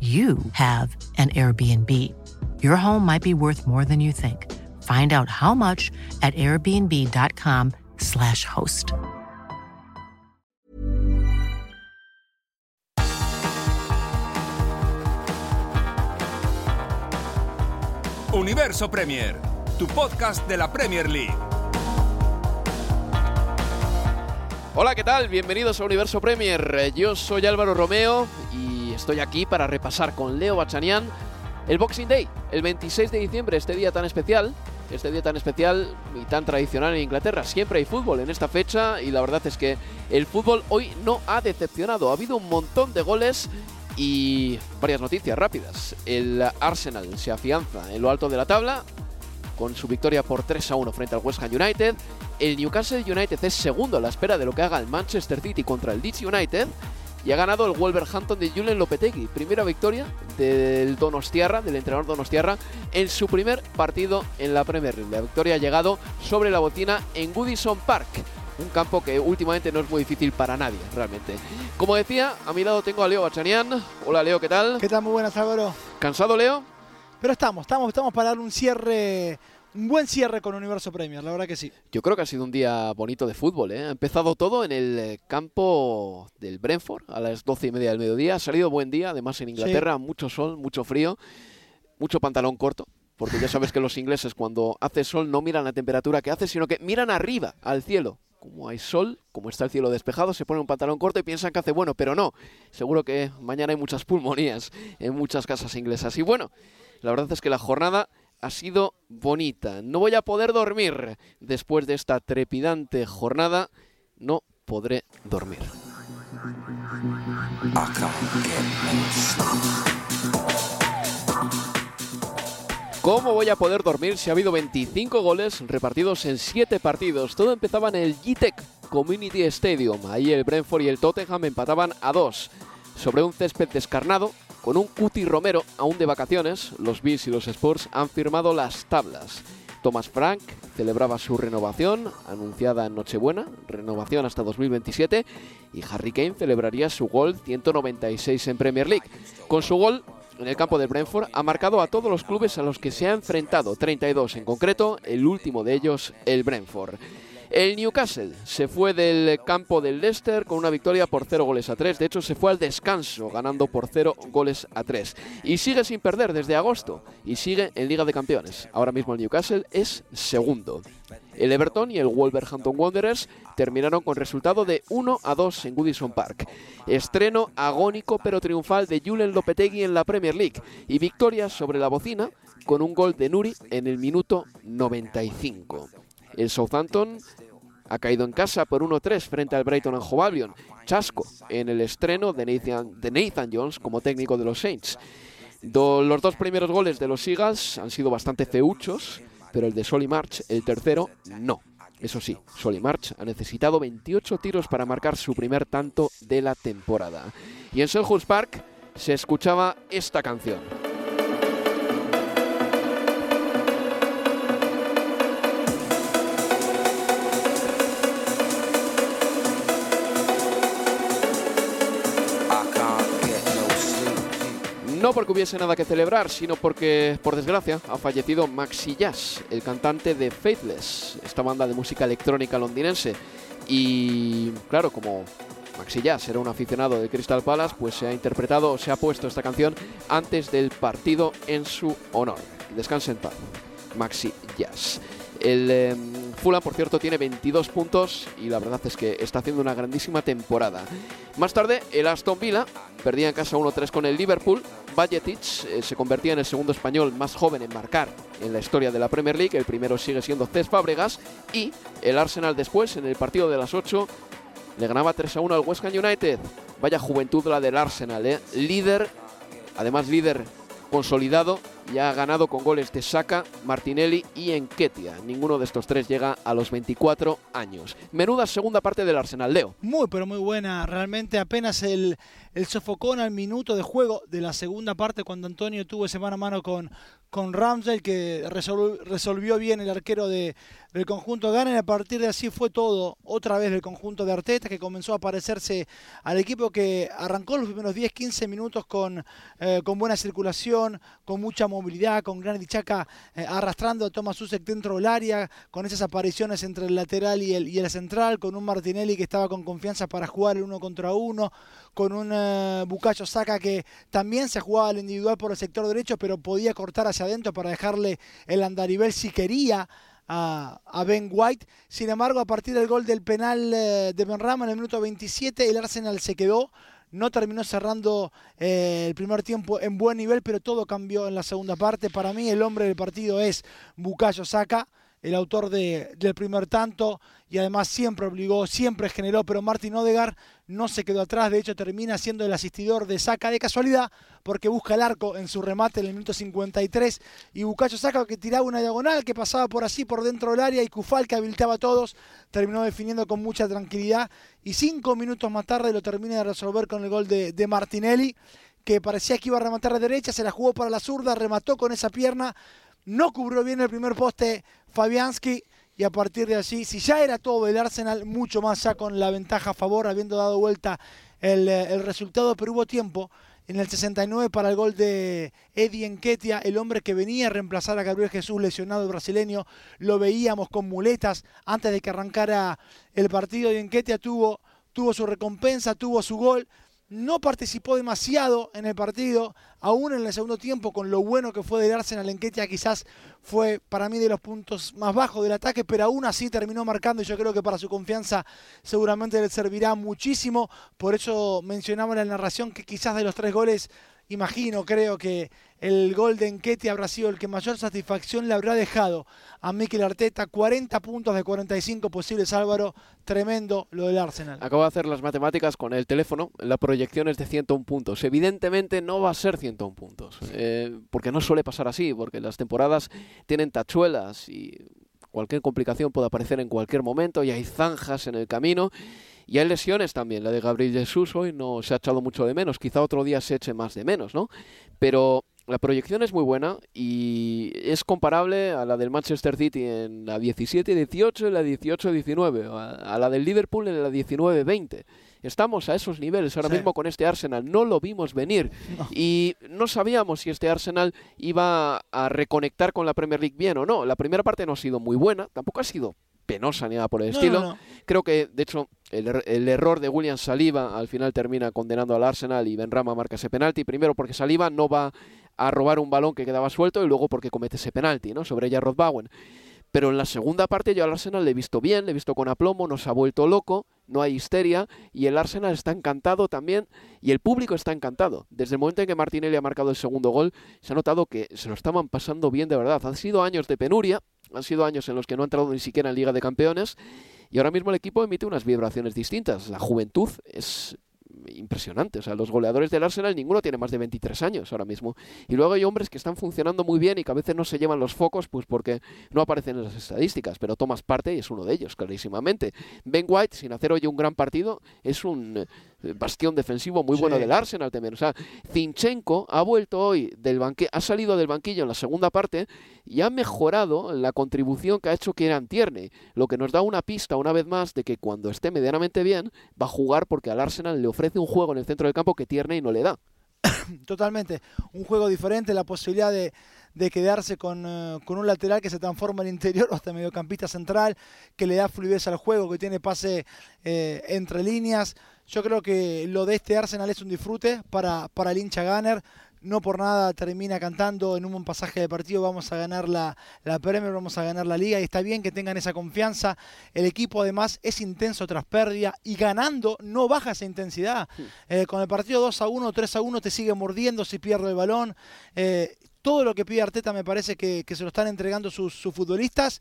you have an Airbnb. Your home might be worth more than you think. Find out how much at airbnb.com/slash host. Universo Premier, tu podcast de la Premier League. Hola, ¿qué tal? Bienvenidos a Universo Premier. Yo soy Álvaro Romeo y estoy aquí para repasar con Leo Bachanian el Boxing Day, el 26 de diciembre, este día tan especial, este día tan especial y tan tradicional en Inglaterra. Siempre hay fútbol en esta fecha y la verdad es que el fútbol hoy no ha decepcionado. Ha habido un montón de goles y varias noticias rápidas. El Arsenal se afianza en lo alto de la tabla con su victoria por 3 a 1 frente al West Ham United. El Newcastle United es segundo a la espera de lo que haga el Manchester City contra el Leeds United. Y ha ganado el Wolverhampton de Julen Lopetegui. Primera victoria del Donostiarra, del entrenador Donostiarra, en su primer partido en la Premier League. La victoria ha llegado sobre la bocina en Goodison Park. Un campo que últimamente no es muy difícil para nadie, realmente. Como decía, a mi lado tengo a Leo Bachanian. Hola Leo, ¿qué tal? ¿Qué tal? Muy buenas, Álvaro. ¿Cansado, Leo? Pero estamos, estamos, estamos para dar un cierre un buen cierre con Universo Premier, la verdad que sí. Yo creo que ha sido un día bonito de fútbol. ¿eh? Ha empezado todo en el campo del Brentford a las doce y media del mediodía. Ha salido buen día, además en Inglaterra, sí. mucho sol, mucho frío, mucho pantalón corto. Porque ya sabes que los ingleses cuando hace sol no miran la temperatura que hace, sino que miran arriba, al cielo. Como hay sol, como está el cielo despejado, se pone un pantalón corto y piensan que hace bueno, pero no. Seguro que mañana hay muchas pulmonías en muchas casas inglesas. Y bueno, la verdad es que la jornada ha sido bonita. No voy a poder dormir. Después de esta trepidante jornada, no podré dormir. ¿Cómo voy a poder dormir si ha habido 25 goles repartidos en 7 partidos? Todo empezaba en el GTEC Community Stadium. Ahí el Brentford y el Tottenham empataban a 2. Sobre un césped descarnado, con un Cuti Romero aún de vacaciones, los Bills y los Spurs han firmado las tablas. Thomas Frank celebraba su renovación, anunciada en Nochebuena, renovación hasta 2027, y Harry Kane celebraría su gol 196 en Premier League. Con su gol en el campo del Brentford ha marcado a todos los clubes a los que se ha enfrentado, 32 en concreto, el último de ellos el Brentford. El Newcastle se fue del campo del Leicester con una victoria por 0 goles a 3. De hecho, se fue al descanso ganando por 0 goles a 3. Y sigue sin perder desde agosto y sigue en Liga de Campeones. Ahora mismo el Newcastle es segundo. El Everton y el Wolverhampton Wanderers terminaron con resultado de 1 a 2 en Goodison Park. Estreno agónico pero triunfal de Julen Lopetegui en la Premier League y victoria sobre la bocina con un gol de Nuri en el minuto 95. El Southampton ha caído en casa por 1-3 frente al Brighton and Hove Albion. Chasco en el estreno de Nathan, de Nathan Jones como técnico de los Saints. Los dos primeros goles de los Eagles han sido bastante feuchos, pero el de Solly March, el tercero, no. Eso sí, Solly March ha necesitado 28 tiros para marcar su primer tanto de la temporada. Y en Selhurst Park se escuchaba esta canción. No porque hubiese nada que celebrar, sino porque, por desgracia, ha fallecido Maxi Jazz, el cantante de Faithless, esta banda de música electrónica londinense. Y claro, como Maxi Jazz era un aficionado de Crystal Palace, pues se ha interpretado, se ha puesto esta canción antes del partido en su honor. Descansen Maxi Jazz. El eh, Fulham, por cierto, tiene 22 puntos y la verdad es que está haciendo una grandísima temporada. Más tarde, el Aston Villa perdía en casa 1-3 con el Liverpool. Bajetic eh, se convertía en el segundo español más joven en marcar en la historia de la Premier League. El primero sigue siendo Cesc Fábregas. Y el Arsenal después, en el partido de las 8, le ganaba 3-1 al West Ham United. Vaya juventud la del Arsenal, ¿eh? Líder, además líder consolidado ya ha ganado con goles de Saka, Martinelli y Enketia. Ninguno de estos tres llega a los 24 años. Menuda segunda parte del Arsenal, Leo. Muy, pero muy buena. Realmente apenas el, el sofocón al minuto de juego de la segunda parte cuando Antonio tuvo ese mano a mano con, con Ramsey que resolvió, bien el arquero de, del conjunto Gana y a partir de así fue todo otra vez del conjunto de Arteta que comenzó a parecerse al equipo que arrancó los primeros 10-15 minutos con, eh, con buena circulación, con mucha movilidad, con Gran Dichaca eh, arrastrando a Thomas Susek dentro del área, con esas apariciones entre el lateral y el, y el central, con un Martinelli que estaba con confianza para jugar el uno contra uno, con un Bucayo Saca que también se jugaba al individual por el sector derecho, pero podía cortar hacia adentro para dejarle el andarivel si quería a, Ben White. Sin embargo, a partir del gol del penal eh, de Benrama en el minuto 27, el Arsenal se quedó. No terminó cerrando eh, el primer tiempo en buen nivel, pero todo cambió en la segunda parte. Para mí, el hombre del partido es Bucayo Saca el autor de, del primer tanto y además siempre obligó, siempre generó, pero Martin Odegar no se quedó atrás, de hecho termina siendo el asistidor de Saca de casualidad porque busca el arco en su remate en el minuto 53 y Bucacho Saca que tiraba una diagonal que pasaba por así por dentro del área y Cufal que habilitaba a todos terminó definiendo con mucha tranquilidad y cinco minutos más tarde lo termina de resolver con el gol de, Martinelli que parecía que iba a rematar de derecha, se la jugó para la zurda, remató con esa pierna, no cubrió bien el primer poste Fabianski y a partir de allí, si ya era todo el Arsenal, mucho más ya con la ventaja a favor, habiendo dado vuelta el, eh, el resultado, pero hubo tiempo en el 69 para el gol de Eddie Enquetia, el hombre que venía a reemplazar a Gabriel Jesús lesionado brasileño, lo veíamos con muletas antes de que arrancara el partido. Y Enquetia tuvo, tuvo su recompensa, tuvo su gol, no participó demasiado en el partido, aún en el segundo tiempo, con lo bueno que fue del Arsenal en Ketia, quizás fue para mí de los puntos más bajos del ataque, pero aún así terminó marcando y yo creo que para su confianza seguramente le servirá muchísimo. Por eso mencionaba en la narración que quizás de los tres goles imagino, creo que el gol de Enquete habrá sido el que mayor satisfacción le habrá dejado a Mikel Arteta. 40 puntos de 45 posibles, Álvaro. Tremendo lo del Arsenal. Acabo de hacer las matemáticas con el teléfono. La proyección es de 101 puntos. Evidentemente no va a ser 101 puntos. Eh, porque no suele pasar así, porque las temporadas tienen tachuelas y cualquier complicación puede aparecer en cualquier momento y hay zanjas en el camino. Y hay lesiones también. La de Gabriel Jesús hoy no se ha echado mucho de menos. Quizá otro día se eche más de menos, ¿no? Pero la proyección es muy buena y es comparable a la del Manchester City en la 17-18 y la 18-19, a la del Liverpool en la 19-20. Estamos a esos niveles ahora mismo con este Arsenal. No lo vimos venir y no sabíamos si este Arsenal iba a reconectar con la Premier League bien o no. La primera parte no ha sido muy buena, tampoco ha sido penosa ni nada por el estilo. Creo que, de hecho, el, er-, el, error de William Saliba al final termina condenando al Arsenal y Benrama marca ese penalti. Primero porque Saliba no va a robar un balón que quedaba suelto y luego porque comete ese penalti, ¿no? Sobre Jarrod Bowen. Pero en la segunda parte yo al Arsenal le he visto bien, le he visto con aplomo, nos ha vuelto loco, no hay histeria y el Arsenal está encantado también y el público está encantado. Desde el momento en que Martinelli ha marcado el segundo gol, se ha notado que se lo estaban pasando bien de verdad. Han sido años de penuria, han sido años en los que no ha entrado ni siquiera en Liga de Campeones y ahora mismo el equipo emite unas vibraciones distintas. La juventud es impresionante. O sea, los goleadores del Arsenal, ninguno tiene más de 23 años ahora mismo. Y luego hay hombres que están funcionando muy bien y que a veces no se llevan los focos, pues porque no aparecen en las estadísticas. Pero tomas parte y es uno de ellos, clarísimamente. Ben White, sin hacer hoy un gran partido, es un bastión defensivo muy bueno del Arsenal también. O sea, Zinchenko ha vuelto hoy del banque ha salido del banquillo en la segunda parte y ha mejorado la contribución que ha hecho Kieran Tierney, lo que nos da una pista una vez más de que cuando esté medianamente bien va a jugar porque al Arsenal le ofrece un juego en el centro del campo que Tierney no le da. Totalmente, un juego diferente, la posibilidad de, de quedarse con, eh, con, un lateral que se transforma en interior o hasta mediocampista central, que le da fluidez al juego, que tiene pase eh, entre líneas Yo creo que lo de este Arsenal es un disfrute para, para el hincha Gunner no por nada termina cantando en un pasaje de partido vamos a ganar la, la, Premier, vamos a ganar la Liga y está bien que tengan esa confianza. El equipo además es intenso tras pérdida y ganando no baja esa intensidad. Eh, con el partido 2 a 1, 3 a 1 te sigue mordiendo si pierde el balón. Eh, todo lo que pide Arteta me parece que, se lo están entregando sus, futbolistas.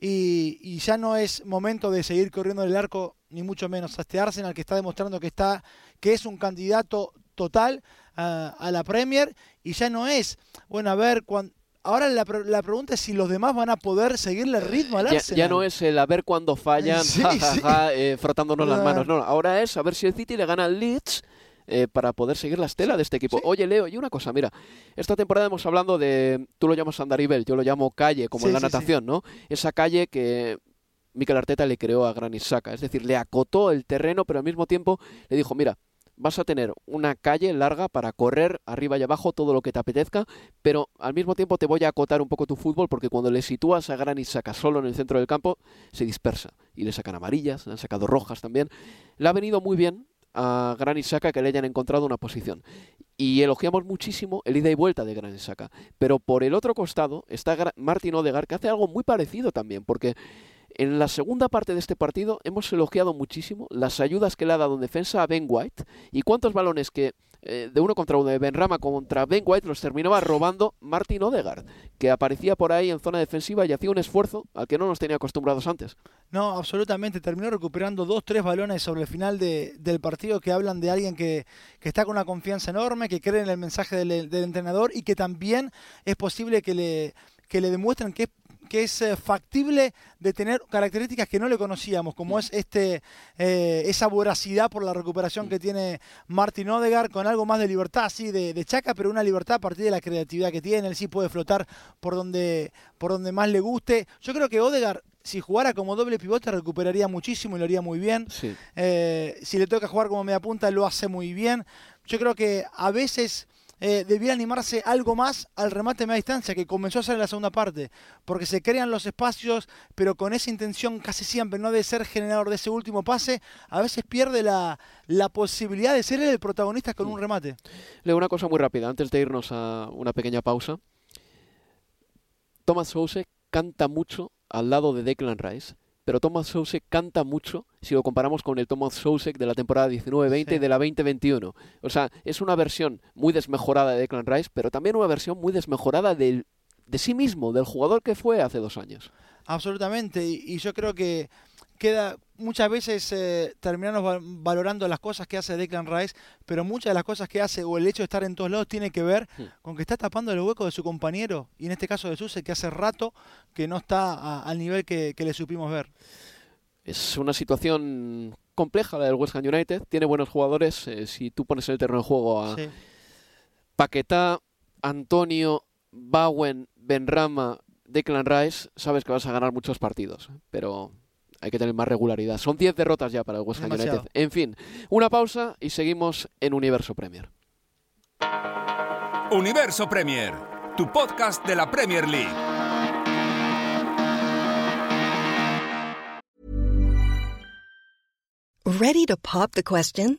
Y, ya no es momento de seguir corriendo el arco, ni mucho menos a este Arsenal que está demostrando que está que es un candidato total a, la Premier y ya no es, bueno, a ver, cuando, Ahora la, la, pregunta es si los demás van a poder seguirle el ritmo al Arsenal. Ya, no es el a ver cuándo fallan, eh, frotándonos las manos. No, ahora es a ver si el City le gana al Leeds eh, para poder seguir la estela de este equipo. Oye, Leo, y una cosa, mira, esta temporada hemos hablando de, tú lo llamas Andaribel, yo lo llamo calle, como en la natación, ¿no? Esa calle que Mikel Arteta le creó a Granit Xhaka, es decir, le acotó el terreno, pero al mismo tiempo le dijo, mira, vas a tener una calle larga para correr arriba y abajo todo lo que te apetezca, pero al mismo tiempo te voy a acotar un poco tu fútbol porque cuando le sitúas a Granit Saca solo en el centro del campo, se dispersa y le sacan amarillas, le han sacado rojas también. Le ha venido muy bien a Granit Saca que le hayan encontrado una posición. Y elogiamos muchísimo el ida y vuelta de Granit Saca. Pero por el otro costado está Martin Odegar que hace algo muy parecido también, porque en la segunda parte de este partido hemos elogiado muchísimo las ayudas que le ha dado en defensa a Ben White y cuántos balones que eh, de uno contra uno de Ben Rama contra Ben White los terminaba robando Martin Odegaard, que aparecía por ahí en zona defensiva y hacía un esfuerzo al que no nos tenía acostumbrados antes. No, absolutamente. Terminó recuperando dos, tres balones sobre el final del partido que hablan de alguien que, está con una confianza enorme, que cree en el mensaje del, del entrenador y que también es posible que le que le demuestren que es que es eh, factible de tener características que no le conocíamos, como mm. es este eh, esa voracidad por la recuperación mm. que tiene Martin Odegaard, con algo más de libertad, así de, de, chaca, pero una libertad a partir de la creatividad que tiene, él sí puede flotar por donde, por donde más le guste. Yo creo que Odegaard si jugara como doble pivote recuperaría muchísimo y lo haría muy bien. Eh, si le toca jugar como media punta lo hace muy bien. Yo creo que a veces eh, debía animarse algo más al remate de media distancia que comenzó a hacer en la segunda parte, porque se crean los espacios, pero con esa intención casi siempre no de ser generador de ese último pase, a veces pierde la, la posibilidad de ser el protagonista con un remate. Leo una cosa muy rápida, antes de irnos a una pequeña pausa. Thomas Souse canta mucho al lado de Declan Rice pero Thomas Sousek canta mucho si lo comparamos con el Thomas Sousek de la temporada 19-20 y de la 20-21. O sea, es una versión muy desmejorada de Declan Rice, pero también una versión muy desmejorada de sí mismo, del jugador que fue hace dos años. Absolutamente, y yo creo que queda muchas veces eh, terminamos valorando las cosas que hace Declan Rice, pero muchas de las cosas que hace o el hecho de estar en todos lados tiene que ver con que está tapando el hueco de su compañero, y en este caso de Suse, que hace rato que no está al nivel que, le supimos ver. Es una situación compleja la del West Ham United, tiene buenos jugadores, eh, si tú pones en el terreno de juego a Paquetá, Antonio, Bowen, Benrama, Declan Rice, sabes que vas a ganar muchos partidos, pero hay que tener más regularidad. Son 10 derrotas ya para el West Ham United. En fin, una pausa y seguimos en Universo Premier. Universo Premier, tu podcast de la Premier League. Ready to pop the question?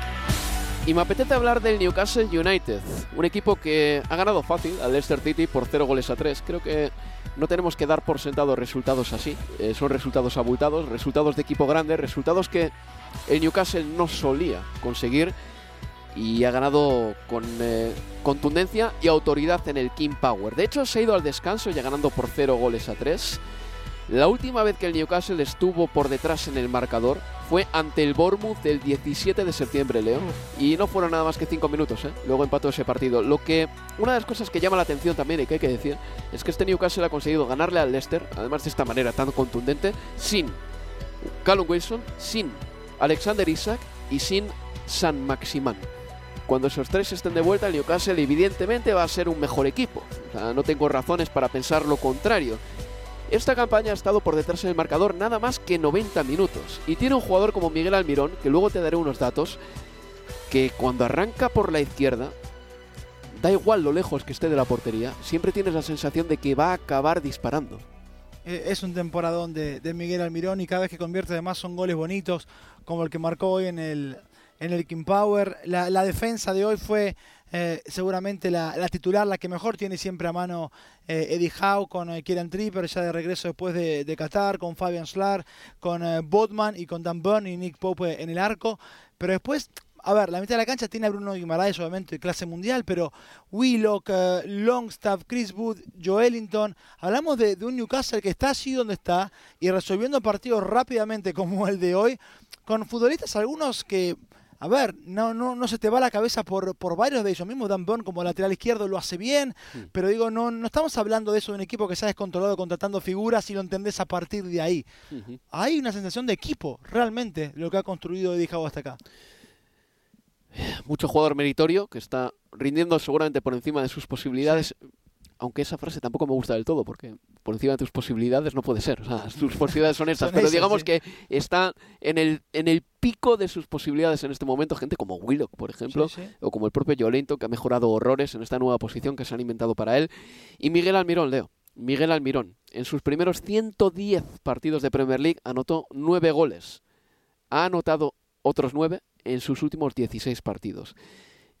Y me apetece hablar del Newcastle United, un equipo que ha ganado fácil al Leicester City por 0 goles a 3. Creo que no tenemos que dar por sentado resultados así. Eh, son resultados abultados, resultados de equipo grande, resultados que el Newcastle no solía conseguir y ha ganado con eh, contundencia y autoridad en el King Power. De hecho, se ha ido al descanso ya ganando por 0 goles a 3. La última vez que el Newcastle estuvo por detrás en el marcador fue ante el Bournemouth del 17 de septiembre, Leo. Y no fueron nada más que 5 minutos, ¿eh? Luego empató ese partido. Lo que, una de las cosas que llama la atención también y que hay que decir, es que este Newcastle ha conseguido ganarle al Leicester, además de esta manera tan contundente, sin Callum Wilson, sin Alexander Isaac y sin San Maximán. Cuando esos tres estén de vuelta, el Newcastle evidentemente va a ser un mejor equipo. O sea, no tengo razones para pensar lo contrario. Esta campaña ha estado por detrás en el marcador nada más que 90 minutos y tiene un jugador como Miguel Almirón, que luego te daré unos datos, que cuando arranca por la izquierda, da igual lo lejos que esté de la portería, siempre tienes la sensación de que va a acabar disparando. Eh, es un temporadón de, de, Miguel Almirón y cada vez que convierte además son goles bonitos, como el que marcó hoy en el, en el King Power. La, defensa de hoy fue eh, seguramente la, la, titular, la que mejor tiene siempre a mano eh, Eddie Howe con eh, Kieran Tripper, ya de regreso después de, Qatar, con Fabian Schlar, con eh, Bodman y con Dan Burn y Nick Pope en el arco. Pero después, a ver, la mitad de la cancha tiene a Bruno Guimaraes, obviamente, de clase mundial, pero Willock, eh, Longstaff, Chris Wood, Joelinton. Hablamos de, de un Newcastle que está allí donde está y resolviendo partidos rápidamente como el de hoy, con futbolistas algunos que a ver, no, no, no se te va la cabeza por, por varios de ellos mismos. Dan Burn como lateral izquierdo lo hace bien, pero digo, no, no estamos hablando de eso de un equipo que se ha descontrolado contratando figuras y lo entendés a partir de ahí. Hay una sensación de equipo, realmente, lo que ha construido Eddie Howe hasta acá. Mucho jugador meritorio que está rindiendo seguramente por encima de sus posibilidades. Aunque esa frase tampoco me gusta del todo, porque por encima de tus posibilidades no puede ser. O sea, tus posibilidades son estas. Son pero esas, digamos sí. que está en el, en el pico de sus posibilidades en este momento. Gente como Willock, por ejemplo, Sí, sí. o como el propio Joelinton, que ha mejorado horrores en esta nueva posición que se han inventado para él. Y Miguel Almirón, Leo. Miguel Almirón, en sus primeros 110 partidos de Premier League, anotó 9 goles. Ha anotado otros 9 en sus últimos 16 partidos.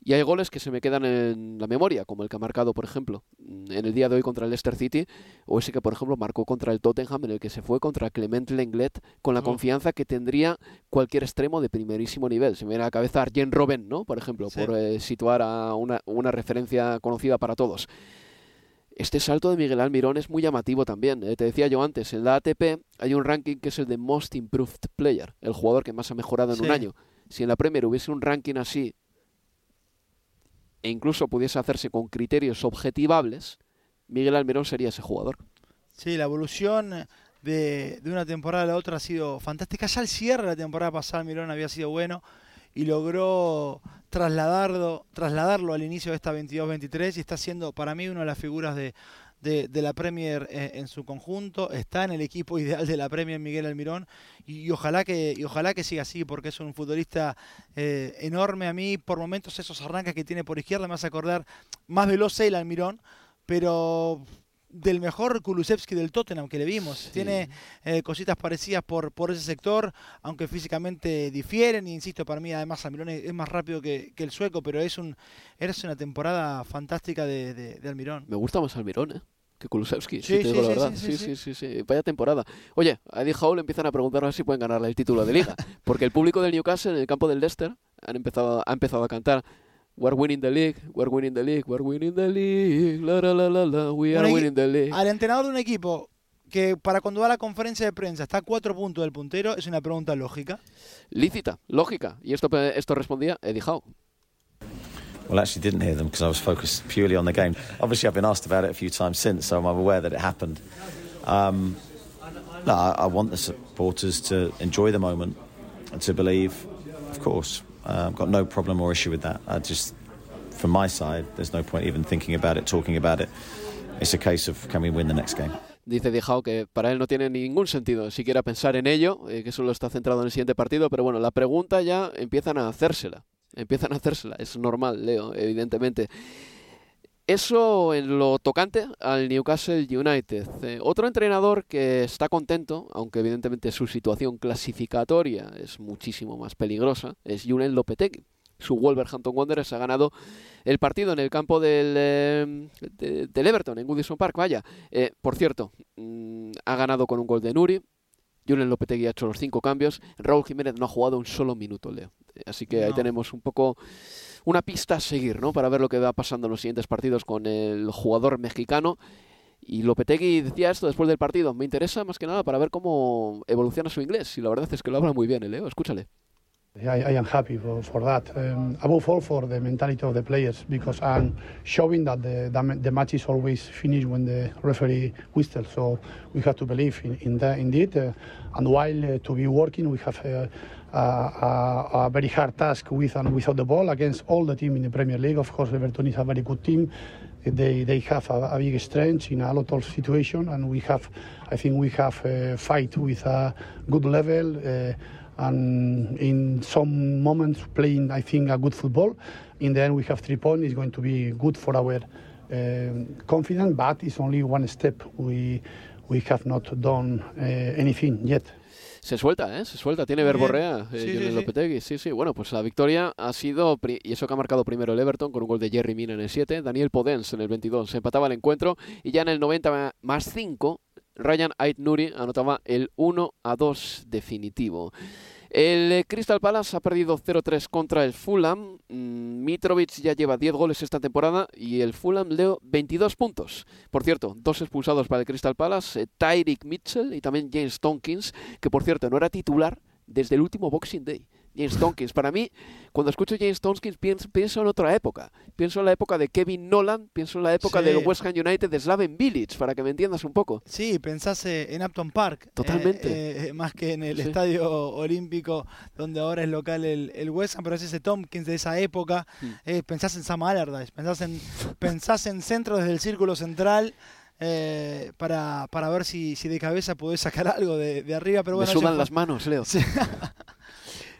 Y hay goles que se me quedan en la memoria, como el que ha marcado, por ejemplo, en el día de hoy contra el Leicester City, o ese que, por ejemplo, marcó contra el Tottenham, en el que se fue contra Clement Lenglet, con la Oh. confianza que tendría cualquier extremo de primerísimo nivel. Se me viene a la cabeza Arjen Robben, ¿no? Por ejemplo, Sí. por eh, situar a una, una referencia conocida para todos. Este salto de Miguel Almirón es muy llamativo también. eh. Te decía yo antes, en la ATP hay un ranking que es el de Most Improved Player, el jugador que más ha mejorado en un año. Si en la Premier hubiese un ranking así e incluso pudiese hacerse con criterios objetivables, Miguel Almirón sería ese jugador. Sí, la evolución de, de una temporada a la otra ha sido fantástica. Ya el cierre de la temporada pasada, Mirón había sido bueno y logró trasladarlo, trasladarlo al inicio de esta 22-23 y está siendo para mí una de las figuras de, de, la Premier eh, en su conjunto. Está en el equipo ideal de la Premier Miguel Almirón y, ojalá que ojalá que siga así porque es un futbolista eh, enorme a mí. Por momentos esos arranques que tiene por izquierda me hace acordar más veloz el Almirón, pero del mejor Kulusevski del Tottenham que le vimos. Tiene eh, cositas parecidas por, por ese sector, aunque físicamente difieren. Y insisto, para mí además Almirón es, más rápido que, que el sueco, pero es un es una temporada fantástica de, de- de Almirón. Me gusta más Almirón, ¿eh? Que Kulusevski, Sí, si te sí, digo la sí, verdad. sí, Sí sí. Vaya temporada. Oye, a Eddie Howe le empiezan a preguntar a ver si pueden ganarle el título de liga. Porque el público del Newcastle en el campo del Leicester han empezado, ha empezado a cantar We're winning the league, we're winning the league, we're winning the league, la la la la, la we are winning the league. Al entrenador de un equipo que para cuando va a la conferencia de prensa está a cuatro puntos del puntero, es una pregunta lógica. Lícita, lógica. Y esto, esto respondía Eddie Howe. Well, I actually didn't hear them because I was focused purely on the game. Obviously, I've been asked about it a few times since, so I'm aware that it happened. Um, no, I, I want the supporters to enjoy the moment and to believe, of course. Uh, I've got no problem or issue with that. I just, from my side, there's no point even thinking about it, talking about it. It's a case of can we win the next game. Dice Dijao que para él no tiene ningún sentido siquiera pensar en ello, eh, que solo está centrado en el siguiente partido, pero bueno, la pregunta ya empiezan a hacérsela empiezan a hacérsela. Es normal, Leo, evidentemente. Eso en lo tocante al Newcastle United. Eh, otro entrenador que está contento, aunque evidentemente su situación clasificatoria es muchísimo más peligrosa, es Julen Lopetegui. Su Wolverhampton Wanderers ha ganado el partido en el campo del, eh, Everton, en Goodison Park. Vaya, eh, por cierto, mm, ha ganado con un gol de Nuri. Julen Lopetegui ha hecho los cinco cambios. Raúl Jiménez no ha jugado un solo minuto, Leo. Así que ahí tenemos un poco una pista a seguir, ¿no? Para ver lo que va pasando en los siguientes partidos con el jugador mexicano. Y Lopetegui decía esto después del partido. Me interesa más que nada para ver cómo evoluciona su inglés. Y la verdad es que lo habla muy bien, ¿eh, Leo. Escúchale. I, I am happy for, for that. Um, above all, for the mentality of the players, because I'm showing that the, the, match is always finished when the referee whistles. So we have to believe in, in that indeed. Uh, and while uh, to be working, we have uh, a, a, very hard task with and without the ball against all the team in the Premier League. Of course, Everton is a very good team. They, they have a, a big strength in a lot of situations, and we have, I think, we have a fight with a good level. Uh, and in some moments playing, I think, a good football. In the end, we have three points. It's going to be good for our uh, confidence, but it's only one step. We we have not done uh, anything yet. Se suelta, ¿eh? Se suelta, tiene verborrea eh, sí, sí, Lopetegui. Sí, sí, bueno, pues la victoria ha sido, y eso que ha marcado primero el Everton con un gol de Jerry Mina en el 7, Daniel Podens en el 22, se empataba el encuentro y ya en el 90 más 5, Ryan Ait Nuri anotaba el 1 a 2 definitivo. El eh, Crystal Palace ha perdido 0-3 contra el Fulham. Mm, Mitrovic ya lleva 10 goles esta temporada y el Fulham leo 22 puntos. Por cierto, dos expulsados para el Crystal Palace, eh, Tyreek Mitchell y también James Tompkins, que por cierto no era titular desde el último Boxing Day. James Tompkins. Para mí, cuando escucho James Tompkins, pienso, en otra época. Pienso en la época de Kevin Nolan, pienso en la época del West Ham United de Slaven Village, para que me entiendas un poco. Sí, pensase en Upton Park. Totalmente. Eh, eh, más que en el Estadio Olímpico, donde ahora es local el, West Ham, pero es ese Tompkins de esa época. Mm. Eh, pensás en Sam Allardyce, pensás en, pensás en centro desde el círculo central. para, para ver si, si de cabeza podés sacar algo de, arriba. Pero bueno, Me sudan las manos, Leo.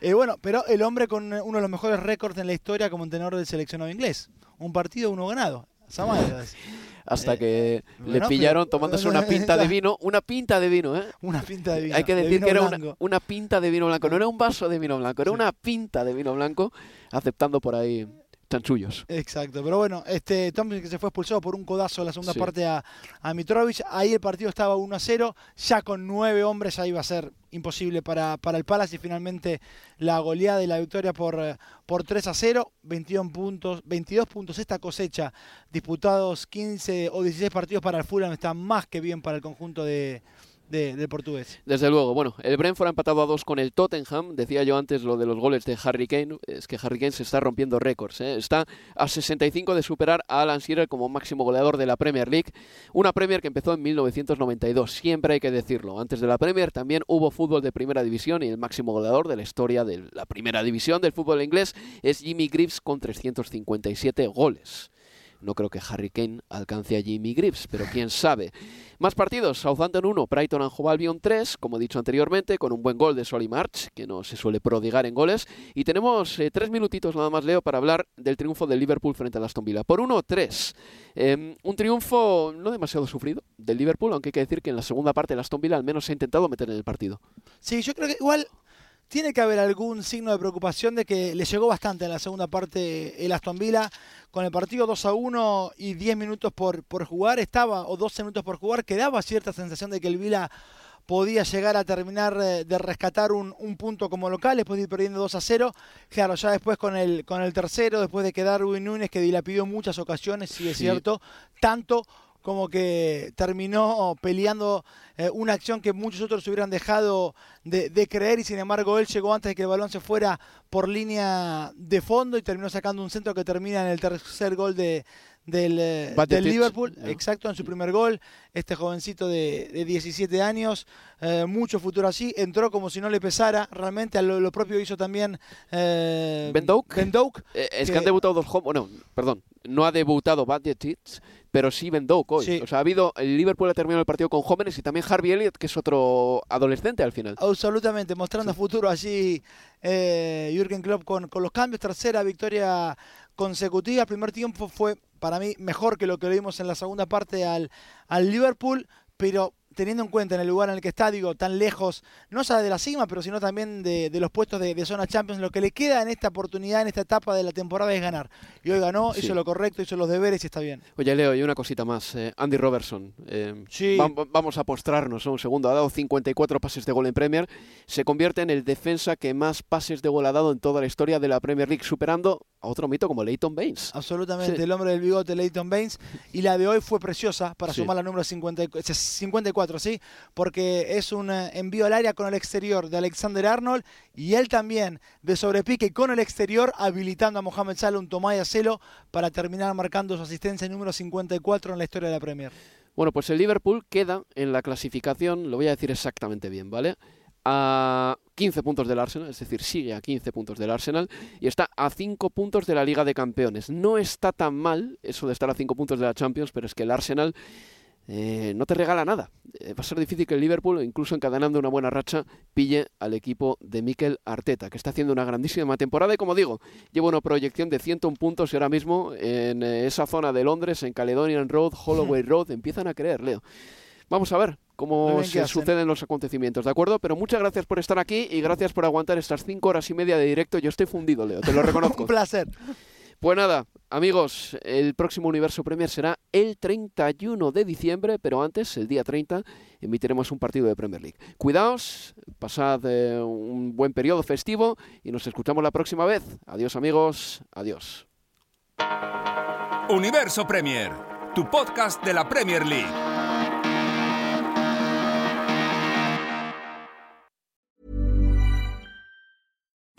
Eh, bueno, pero el hombre con uno de los mejores récords en la historia como entrenador del seleccionado inglés. Un partido, uno ganado. Hasta que le pillaron tomándose una pinta de vino, una pinta de vino, ¿eh? Una pinta de vino. Hay que decir que era una, pinta de vino blanco, no era un vaso de vino blanco, era una pinta de vino blanco, aceptando por ahí chanchullos. Exacto, pero bueno, este Thompson que se fue expulsado por un codazo en la segunda parte a, a Mitrovic, ahí el partido estaba 1 a 0, ya con nueve hombres ahí iba a ser imposible para, para el Palace y finalmente la goleada y la victoria por, por 3 a 0, 21 puntos, 22 puntos esta cosecha, disputados 15 o 16 partidos para el Fulham, está más que bien para el conjunto de, del portugués. Desde luego, bueno, el Brentford ha empatado a dos con el Tottenham. Decía yo antes lo de los goles de Harry Kane, es que Harry Kane se está rompiendo récords. ¿eh? Está a 65 de superar a Alan Shearer como máximo goleador de la Premier League. Una Premier que empezó en 1992, siempre hay que decirlo. Antes de la Premier también hubo fútbol de primera división y el máximo goleador de la historia de la primera división del fútbol inglés es Jimmy Greaves con 357 goles. No creo que Harry Kane alcance a Jimmy Greaves, pero quién sabe. Más partidos, Southampton 1, Brighton and Hove Albion 3, como he dicho anteriormente, con un buen gol de Solly March, que no se suele prodigar en goles. Y tenemos eh, tres minutitos nada más, Leo, para hablar del triunfo del Liverpool frente a Aston Villa. Por 1-3. Em, un triunfo no demasiado sufrido del Liverpool, aunque hay que decir que en la segunda parte el Aston Villa al menos se ha intentado meter en el partido. Sí, yo creo que igual tiene que haber algún signo de preocupación de que le llegó bastante en la segunda parte el Aston Villa. Con el partido 2 a 1 y 10 minutos por, por jugar, estaba, o 12 minutos por jugar, quedaba cierta sensación de que el Villa podía llegar a terminar eh, de rescatar un, un, punto como local, después de ir perdiendo 2 a 0. Claro, ya después con el, con el tercero, después de quedar Darwin Núñez, que dilapidó muchas ocasiones, sí es cierto, tanto como que terminó peleando eh, una acción que muchos otros hubieran dejado de, creer y sin embargo él llegó antes de que el balón se fuera por línea de fondo y terminó sacando un centro que termina en el tercer gol de, del, eh, Liverpool, exacto, en su primer gol, este jovencito de, 17 años, eh, mucho futuro así, entró como si no le pesara, realmente a lo, propio hizo también eh, Ben Doak. es que, han debutado dos bueno, perdón, no ha debutado Budgetits, pero sí Ben Doak hoy. O sea, ha habido, el Liverpool ha terminado el partido con jóvenes y también Harvey Elliott, que es otro adolescente al final. Absolutamente, mostrando futuro allí eh, Jürgen Klopp con, con los cambios, tercera victoria consecutiva, el primer tiempo fue para mí mejor que lo que vimos en la segunda parte al, al Liverpool, pero teniendo en cuenta en el lugar en el que está, digo, tan lejos, no solo de la cima, pero sino también de, los puestos de, zona Champions, lo que le queda en esta oportunidad, en esta etapa de la temporada es ganar. Y hoy ganó, hizo lo correcto, hizo los deberes y está bien. Oye, Leo, y una cosita más. Eh, Andy Robertson, eh, vamos a postrarnos un segundo. Ha dado 54 pases de gol en Premier. Se convierte en el defensa que más pases de gol ha dado en toda la historia de la Premier League, superando a otro mito como Leighton Baines. Absolutamente, el hombre del bigote Leighton Baines. Y la de hoy fue preciosa para sumar la número 54, ¿sí? Porque es un eh, envío al área con el exterior de Alexander Arnold y él también de sobrepique con el exterior, habilitando a Mohamed Salah un toma y celo para terminar marcando su asistencia número 54 en la historia de la Premier. Bueno, pues el Liverpool queda en la clasificación, lo voy a decir exactamente bien, ¿vale? a 15 puntos del Arsenal, es decir, sigue a 15 puntos del Arsenal y está a 5 puntos de la Liga de Campeones. No está tan mal eso de estar a 5 puntos de la Champions, pero es que el Arsenal eh, no te regala nada. Eh, va a ser difícil que el Liverpool, incluso encadenando una buena racha, pille al equipo de Mikel Arteta, que está haciendo una grandísima temporada y como digo, lleva una proyección de 101 puntos y ahora mismo en eh, esa zona de Londres, en Caledonian Road, Holloway Road, empiezan a creer, Leo. Vamos a ver cómo se suceden los acontecimientos, ¿de acuerdo? Pero muchas gracias por estar aquí y gracias por aguantar estas cinco horas y media de directo. Yo estoy fundido, Leo, te lo reconozco. Un placer. Pues nada, amigos, el próximo Universo Premier será el 31 de diciembre, pero antes, el día 30, emitiremos un partido de Premier League. Cuidaos, pasad eh, un buen periodo festivo y nos escuchamos la próxima vez. Adiós amigos, adiós. Universo Premier, tu podcast de la Premier League.